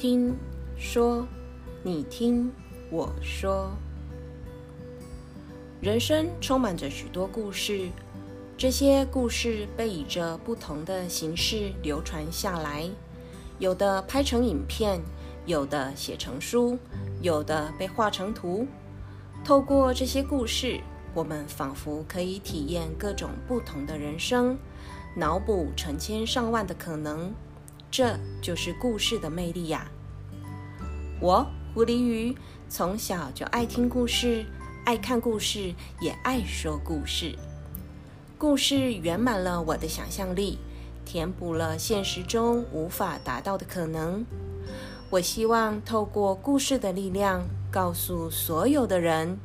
听说，你听我说。人生充满着许多故事，这些故事被以着不同的形式流传下来，有的拍成影片，有的写成书，有的被画成图。透过这些故事，我们仿佛可以体验各种不同的人生，脑补成千上万的可能。这就是故事的魅力呀！我狐狸鱼从小就爱听故事，爱看故事，也爱说故事。故事圆满了我的想象力，填补了现实中无法达到的可能。我希望透过故事的力量，告诉所有的人：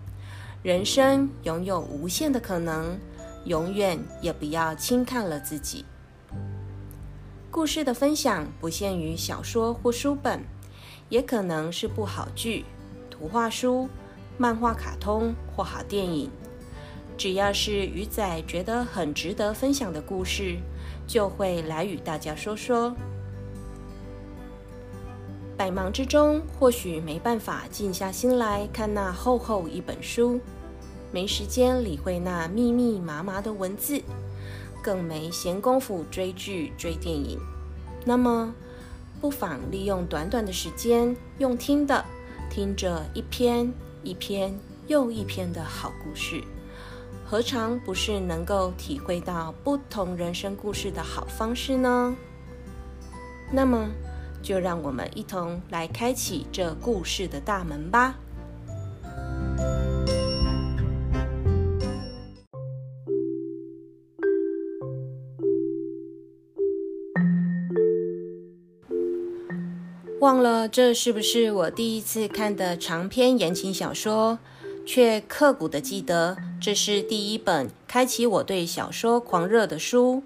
人生拥有无限的可能，永远也不要轻看了自己。故事的分享不限于小说或书本，也可能是部好剧、图画书、漫画、卡通或好电影。只要是鱼仔觉得很值得分享的故事，就会来与大家说说。百忙之中，或许没办法静下心来看那厚厚一本书，没时间理会那密密麻麻的文字。更没闲工夫追剧、追电影，那么不妨利用短短的时间，用听的听着一篇一篇又一篇的好故事，何尝不是能够体会到不同人生故事的好方式呢？那么，就让我们一同来开启这故事的大门吧。忘了这是不是我第一次看的长篇言情小说，却刻骨的记得这是第一本开启我对小说狂热的书。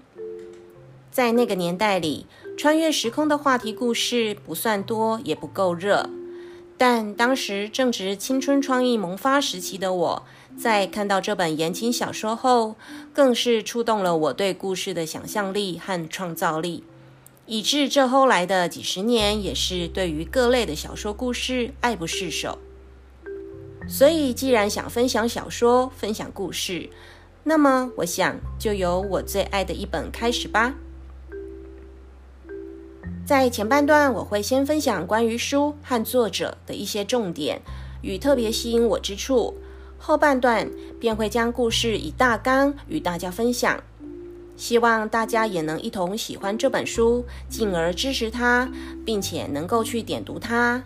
在那个年代里，穿越时空的话题故事不算多，也不够热。但当时正值青春创意萌发时期的我，在看到这本言情小说后，更是触动了我对故事的想象力和创造力。以致这后来的几十年，也是对于各类的小说故事爱不释手。所以，既然想分享小说、分享故事，那么我想就由我最爱的一本开始吧。在前半段，我会先分享关于书和作者的一些重点与特别吸引我之处，后半段便会将故事以大纲与大家分享。希望大家也能一同喜欢这本书，进而支持它，并且能够去点读它，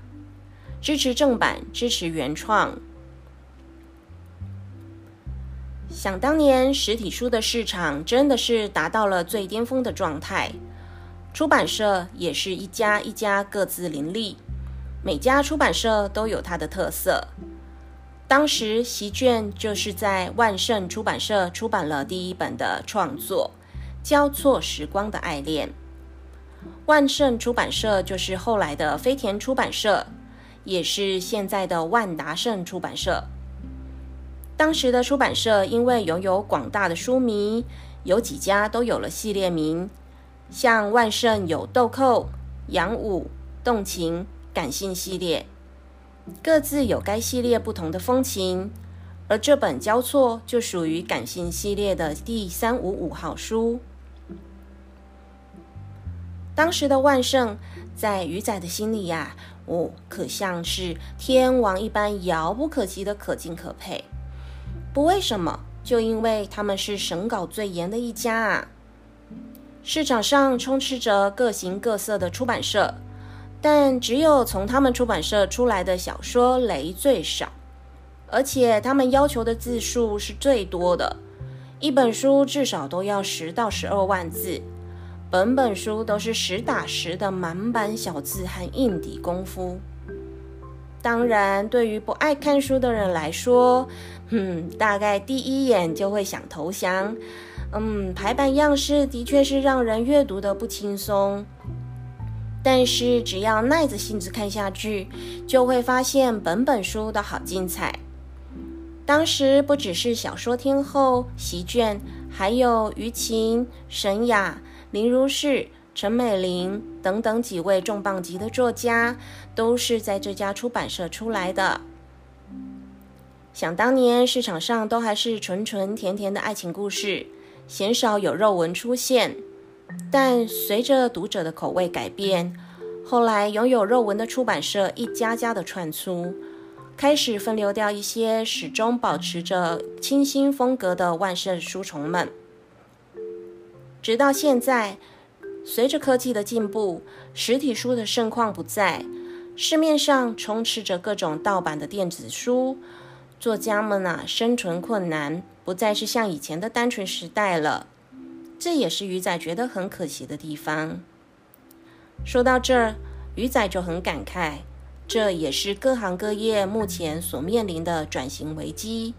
支持正版，支持原创。想当年，实体书的市场真的是达到了最巅峰的状态，出版社也是一家一家各自林立，每家出版社都有它的特色。当时席卷就是在万盛出版社出版了第一本的创作。交错时光的爱恋，万盛出版社就是后来的飞田出版社，也是现在的万达盛出版社。当时的出版社因为拥有广大的书迷，有几家都有了系列名，像万盛有豆蔻、杨武、动情、感性系列，各自有该系列不同的风情。而这本交错就属于感性系列的第三五五号书。当时的万圣，在鱼仔的心里呀，哦，可像是天王一般遥不可及的可敬可佩。不为什么，就因为他们是审稿最严的一家啊。市场上充斥着各形各色的出版社，但只有从他们出版社出来的小说雷最少，而且他们要求的字数是最多的，一本书至少都要十到十二万字。本本书都是实打实的满版小字和硬底功夫。当然，对于不爱看书的人来说，嗯，大概第一眼就会想投降。嗯，排版样式的确是让人阅读的不轻松。但是只要耐着性子看下去，就会发现本本书都好精彩。当时不只是小说天后席卷，还有于晴、沈雅。林如是、陈美玲等等几位重磅级的作家，都是在这家出版社出来的。想当年，市场上都还是纯纯甜甜的爱情故事，鲜少有肉文出现。但随着读者的口味改变，后来拥有肉文的出版社一家家的串出，开始分流掉一些始终保持着清新风格的万圣书虫们。直到现在，随着科技的进步，实体书的盛况不在，市面上充斥着各种盗版的电子书。作家们啊，生存困难，不再是像以前的单纯时代了。这也是鱼仔觉得很可惜的地方。说到这儿，鱼仔就很感慨，这也是各行各业目前所面临的转型危机。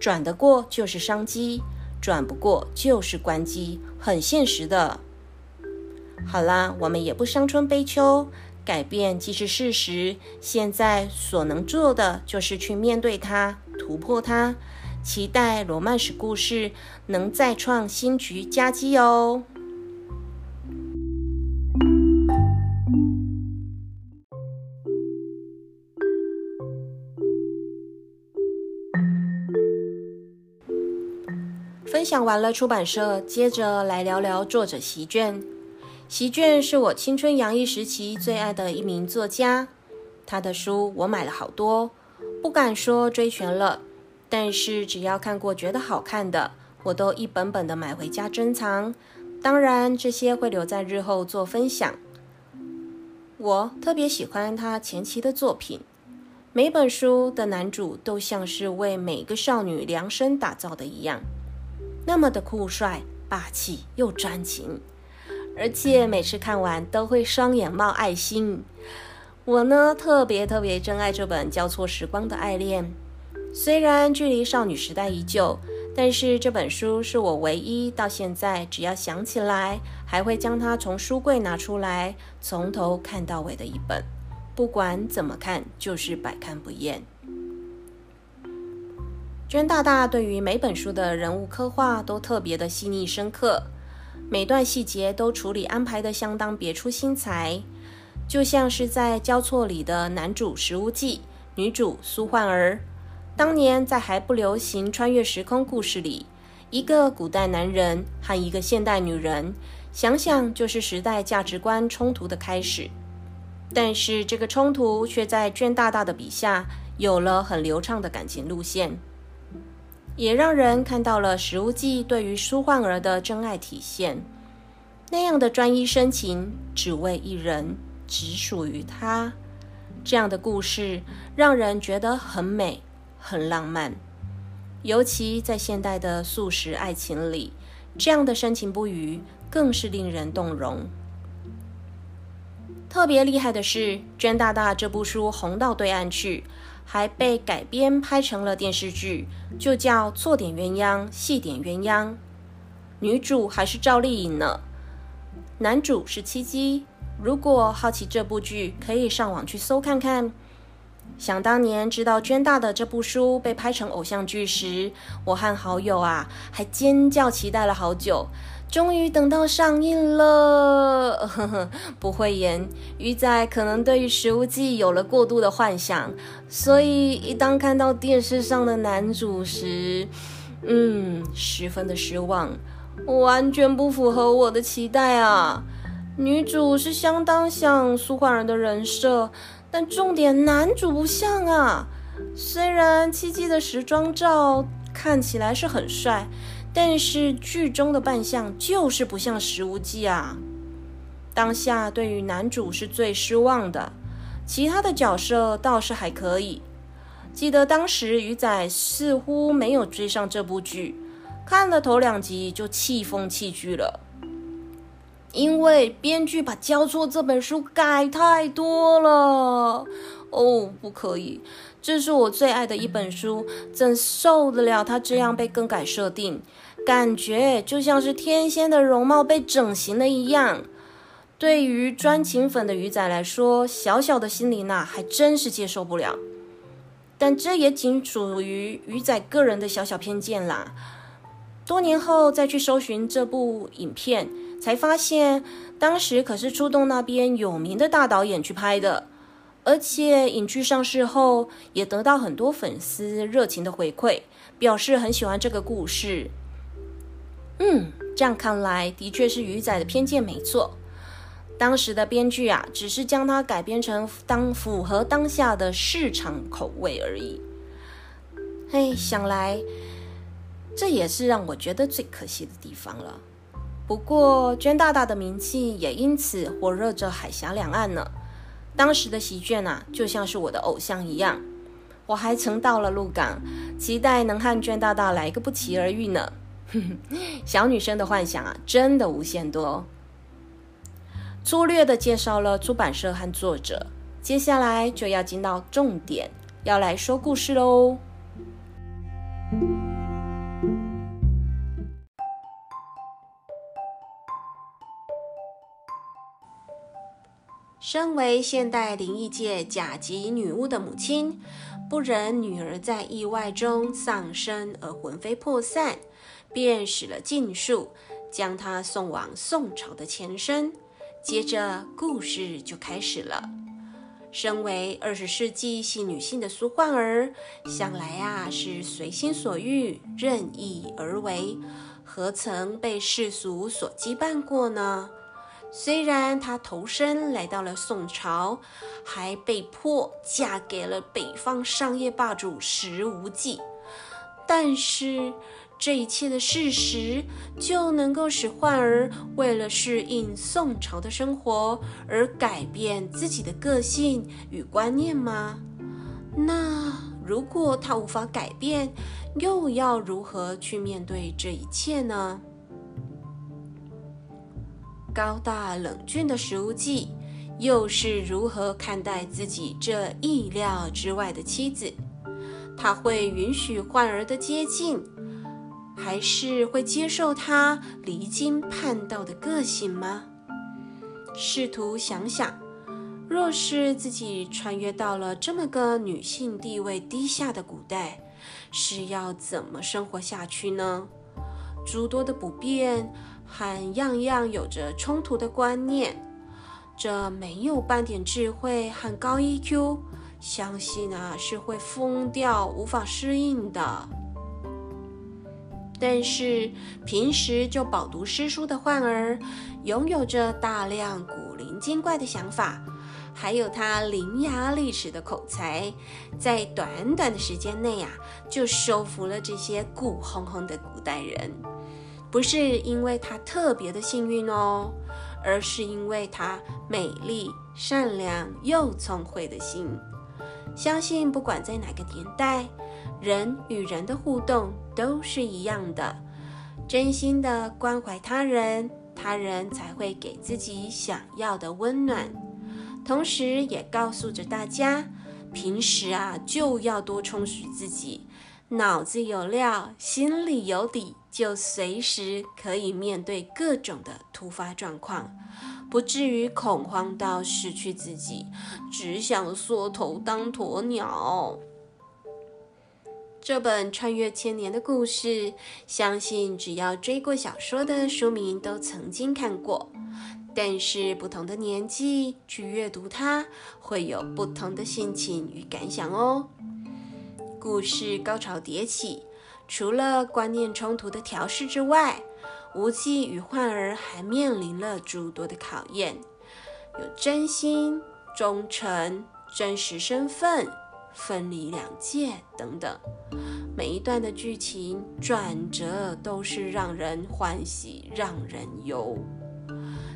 转得过就是商机，转不过就是关机，很现实的。好啦，我们也不伤春悲秋。改变既是事实，现在所能做的就是去面对它，突破它，期待罗曼史故事能再创新局佳绩哦。享完了出版社，接着来聊聊作者席卷。席卷是我青春洋溢时期最爱的一名作家，他的书我买了好多，不敢说追全了，但是只要看过觉得好看的，我都一本本的买回家珍藏。当然，这些会留在日后做分享。我特别喜欢他前期的作品，每本书的男主都像是为每个少女量身打造的一样，那么的酷帅、霸气又专情。而且每次看完都会双眼冒爱心。我呢特别特别珍爱这本《交错时光的爱恋》，虽然距离少女时代已久，但是这本书是我唯一到现在只要想起来还会将它从书柜拿出来从头看到尾的一本。不管怎么看，就是百看不厌。娟大大对于每本书的人物刻画都特别的细腻深刻。每段细节都处理安排的相当别出心裁，就像是在交错里的男主石无忌、女主苏焕儿。当年在还不流行穿越时空故事里，一个古代男人和一个现代女人，想想就是时代价值观冲突的开始。但是这个冲突却在娟大大的笔下有了很流畅的感情路线。也让人看到了石无忌对于苏焕儿的真爱体现，那样的专一深情，只为一人，只属于他。这样的故事让人觉得很美，很浪漫。尤其在现代的素食爱情里，这样的深情不渝更是令人动容。特别厉害的是，娟大大这部书红到对岸去。还被改编拍成了电视剧，就叫《错点鸳鸯》，戏点鸳鸯，女主还是赵丽颖呢，男主是七姬。如果好奇这部剧，可以上网去搜看看。想当年知道娟大的这部书被拍成偶像剧时，我和好友啊还尖叫期待了好久。终于等到上映了，呵呵，不会演鱼仔可能对于食物记有了过度的幻想，所以一当看到电视上的男主时，嗯，十分的失望，完全不符合我的期待啊！女主是相当像苏焕儿的人设，但重点男主不像啊。虽然七七的时装照看起来是很帅。但是剧中的扮相就是不像石无忌啊！当下对于男主是最失望的，其他的角色倒是还可以。记得当时鱼仔似乎没有追上这部剧，看了头两集就气疯弃剧了，因为编剧把《交错》这本书改太多了。哦，不可以！这是我最爱的一本书，怎受得了他这样被更改设定？感觉就像是天仙的容貌被整形了一样。对于专情粉的鱼仔来说，小小的心灵呐，还真是接受不了。但这也仅属于鱼仔个人的小小偏见啦。多年后再去搜寻这部影片，才发现当时可是出动那边有名的大导演去拍的，而且影剧上市后也得到很多粉丝热情的回馈，表示很喜欢这个故事。嗯，这样看来的确是鱼仔的偏见没错。当时的编剧啊，只是将它改编成当符合当下的市场口味而已。嘿，想来这也是让我觉得最可惜的地方了。不过，娟大大的名气也因此火热着海峡两岸呢。当时的席卷啊，就像是我的偶像一样。我还曾到了鹿港，期待能和卷大大来个不期而遇呢。小女生的幻想啊，真的无限多。粗略的介绍了出版社和作者，接下来就要进到重点，要来说故事喽。身为现代灵异界甲级女巫的母亲，不忍女儿在意外中丧生而魂飞魄散，便使了禁术，将她送往宋朝的前身。接着，故事就开始了。身为二十世纪系女性的苏焕儿，向来啊是随心所欲、任意而为，何曾被世俗所羁绊过呢？虽然她投身来到了宋朝，还被迫嫁给了北方商业霸主石无忌，但是。这一切的事实就能够使焕儿为了适应宋朝的生活而改变自己的个性与观念吗？那如果他无法改变，又要如何去面对这一切呢？高大冷峻的石无忌又是如何看待自己这意料之外的妻子？他会允许患儿的接近？还是会接受他离经叛道的个性吗？试图想想，若是自己穿越到了这么个女性地位低下的古代，是要怎么生活下去呢？诸多的不便和样样有着冲突的观念，这没有半点智慧和高 EQ，相信啊是会疯掉、无法适应的。但是平时就饱读诗书的患儿，拥有着大量古灵精怪的想法，还有他伶牙俐齿的口才，在短短的时间内呀，就收服了这些古哄哄的古代人。不是因为他特别的幸运哦，而是因为他美丽、善良又聪慧的心。相信不管在哪个年代。人与人的互动都是一样的，真心的关怀他人，他人才会给自己想要的温暖。同时，也告诉着大家，平时啊就要多充实自己，脑子有料，心里有底，就随时可以面对各种的突发状况，不至于恐慌到失去自己，只想缩头当鸵鸟。这本穿越千年的故事，相信只要追过小说的书迷都曾经看过。但是不同的年纪去阅读它，会有不同的心情与感想哦。故事高潮迭起，除了观念冲突的调试之外，无忌与焕儿还面临了诸多的考验，有真心、忠诚、真实身份。分离两界等等，每一段的剧情转折都是让人欢喜，让人忧。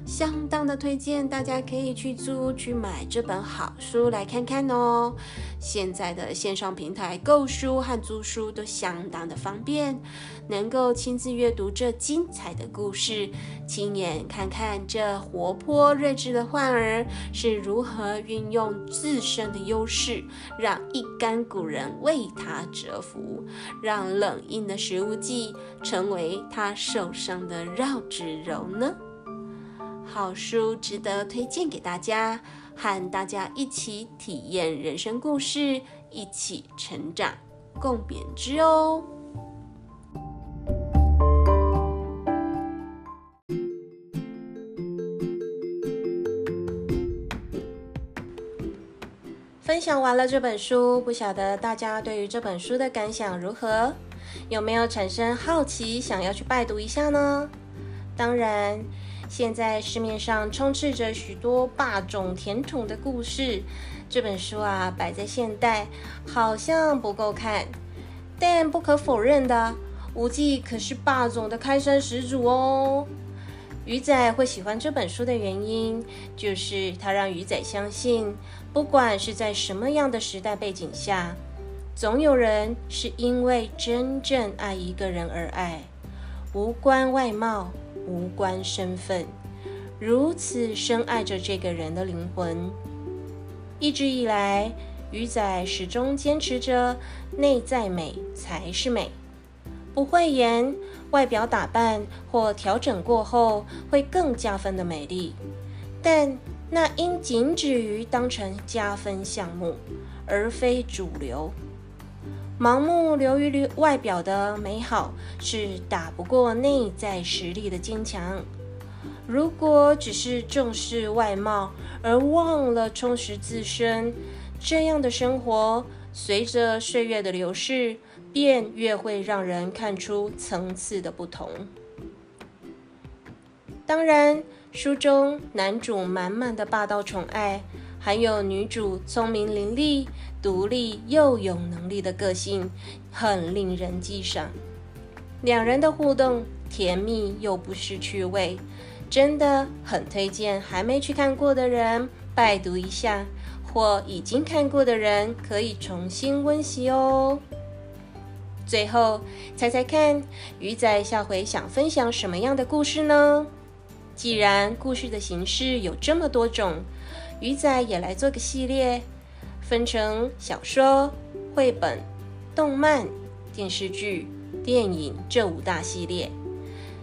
相当的推荐，大家可以去租去买这本好书来看看哦。现在的线上平台购书和租书都相当的方便，能够亲自阅读这精彩的故事，亲眼看看这活泼睿智的患儿是如何运用自身的优势，让一干古人为他折服，让冷硬的食物剂成为他受伤的绕指柔呢？好书值得推荐给大家和大家一起体验人生故事一起成长共勉之哦。分享完了这本书不晓得大家对于这本书的感想如何？有没有产生好奇想要去拜读一下呢？当然现在市面上充斥着许多霸总甜宠的故事，这本书啊摆在现代好像不够看。但不可否认的，无忌可是霸总的开山始祖哦。鱼仔会喜欢这本书的原因，就是它让鱼仔相信，不管是在什么样的时代背景下，总有人是因为真正爱一个人而爱，无关外貌，无关身份，如此深爱着这个人的灵魂。一直以来，鱼仔始终坚持着内在美才是美。不会言，外表打扮或调整过后会更加分的美丽，但那应仅止于当成加分项目，而非主流。盲目流于外表的美好是打不过内在实力的坚强。如果只是重视外貌而忘了充实自身，这样的生活随着岁月的流逝。便越会让人看出层次的不同。当然，书中男主满满的霸道宠爱，还有女主聪明伶俐、独立又有能力的个性，很令人激赏。两人的互动甜蜜又不失趣味，真的很推荐还没去看过的人拜读一下，或已经看过的人可以重新温习哦。最后，猜猜看，鱼仔下回想分享什么样的故事呢？既然故事的形式有这么多种，鱼仔也来做个系列，分成小说、绘本、动漫、电视剧、电影这五大系列。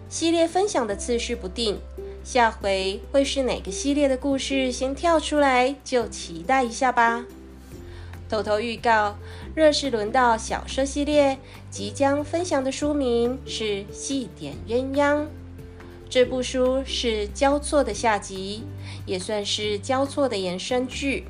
系列分享的次序不定，下回会是哪个系列的故事先跳出来，就期待一下吧。偷偷预告，若是轮到小说系列，即将分享的书名是《戏点鸳鸯》。这部书是交错的下集，也算是交错的延伸剧。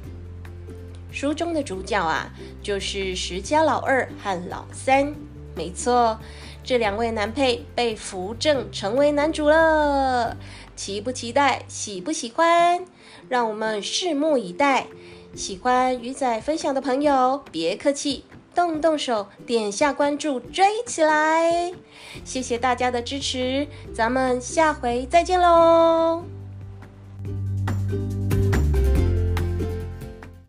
书中的主角啊，就是石家老二和老三。没错，这两位男配被扶正成为男主了，期不期待？喜不喜欢？让我们拭目以待。喜欢鱼仔分享的朋友，别客气，动动手，点下关注，追起来！谢谢大家的支持，咱们下回再见喽！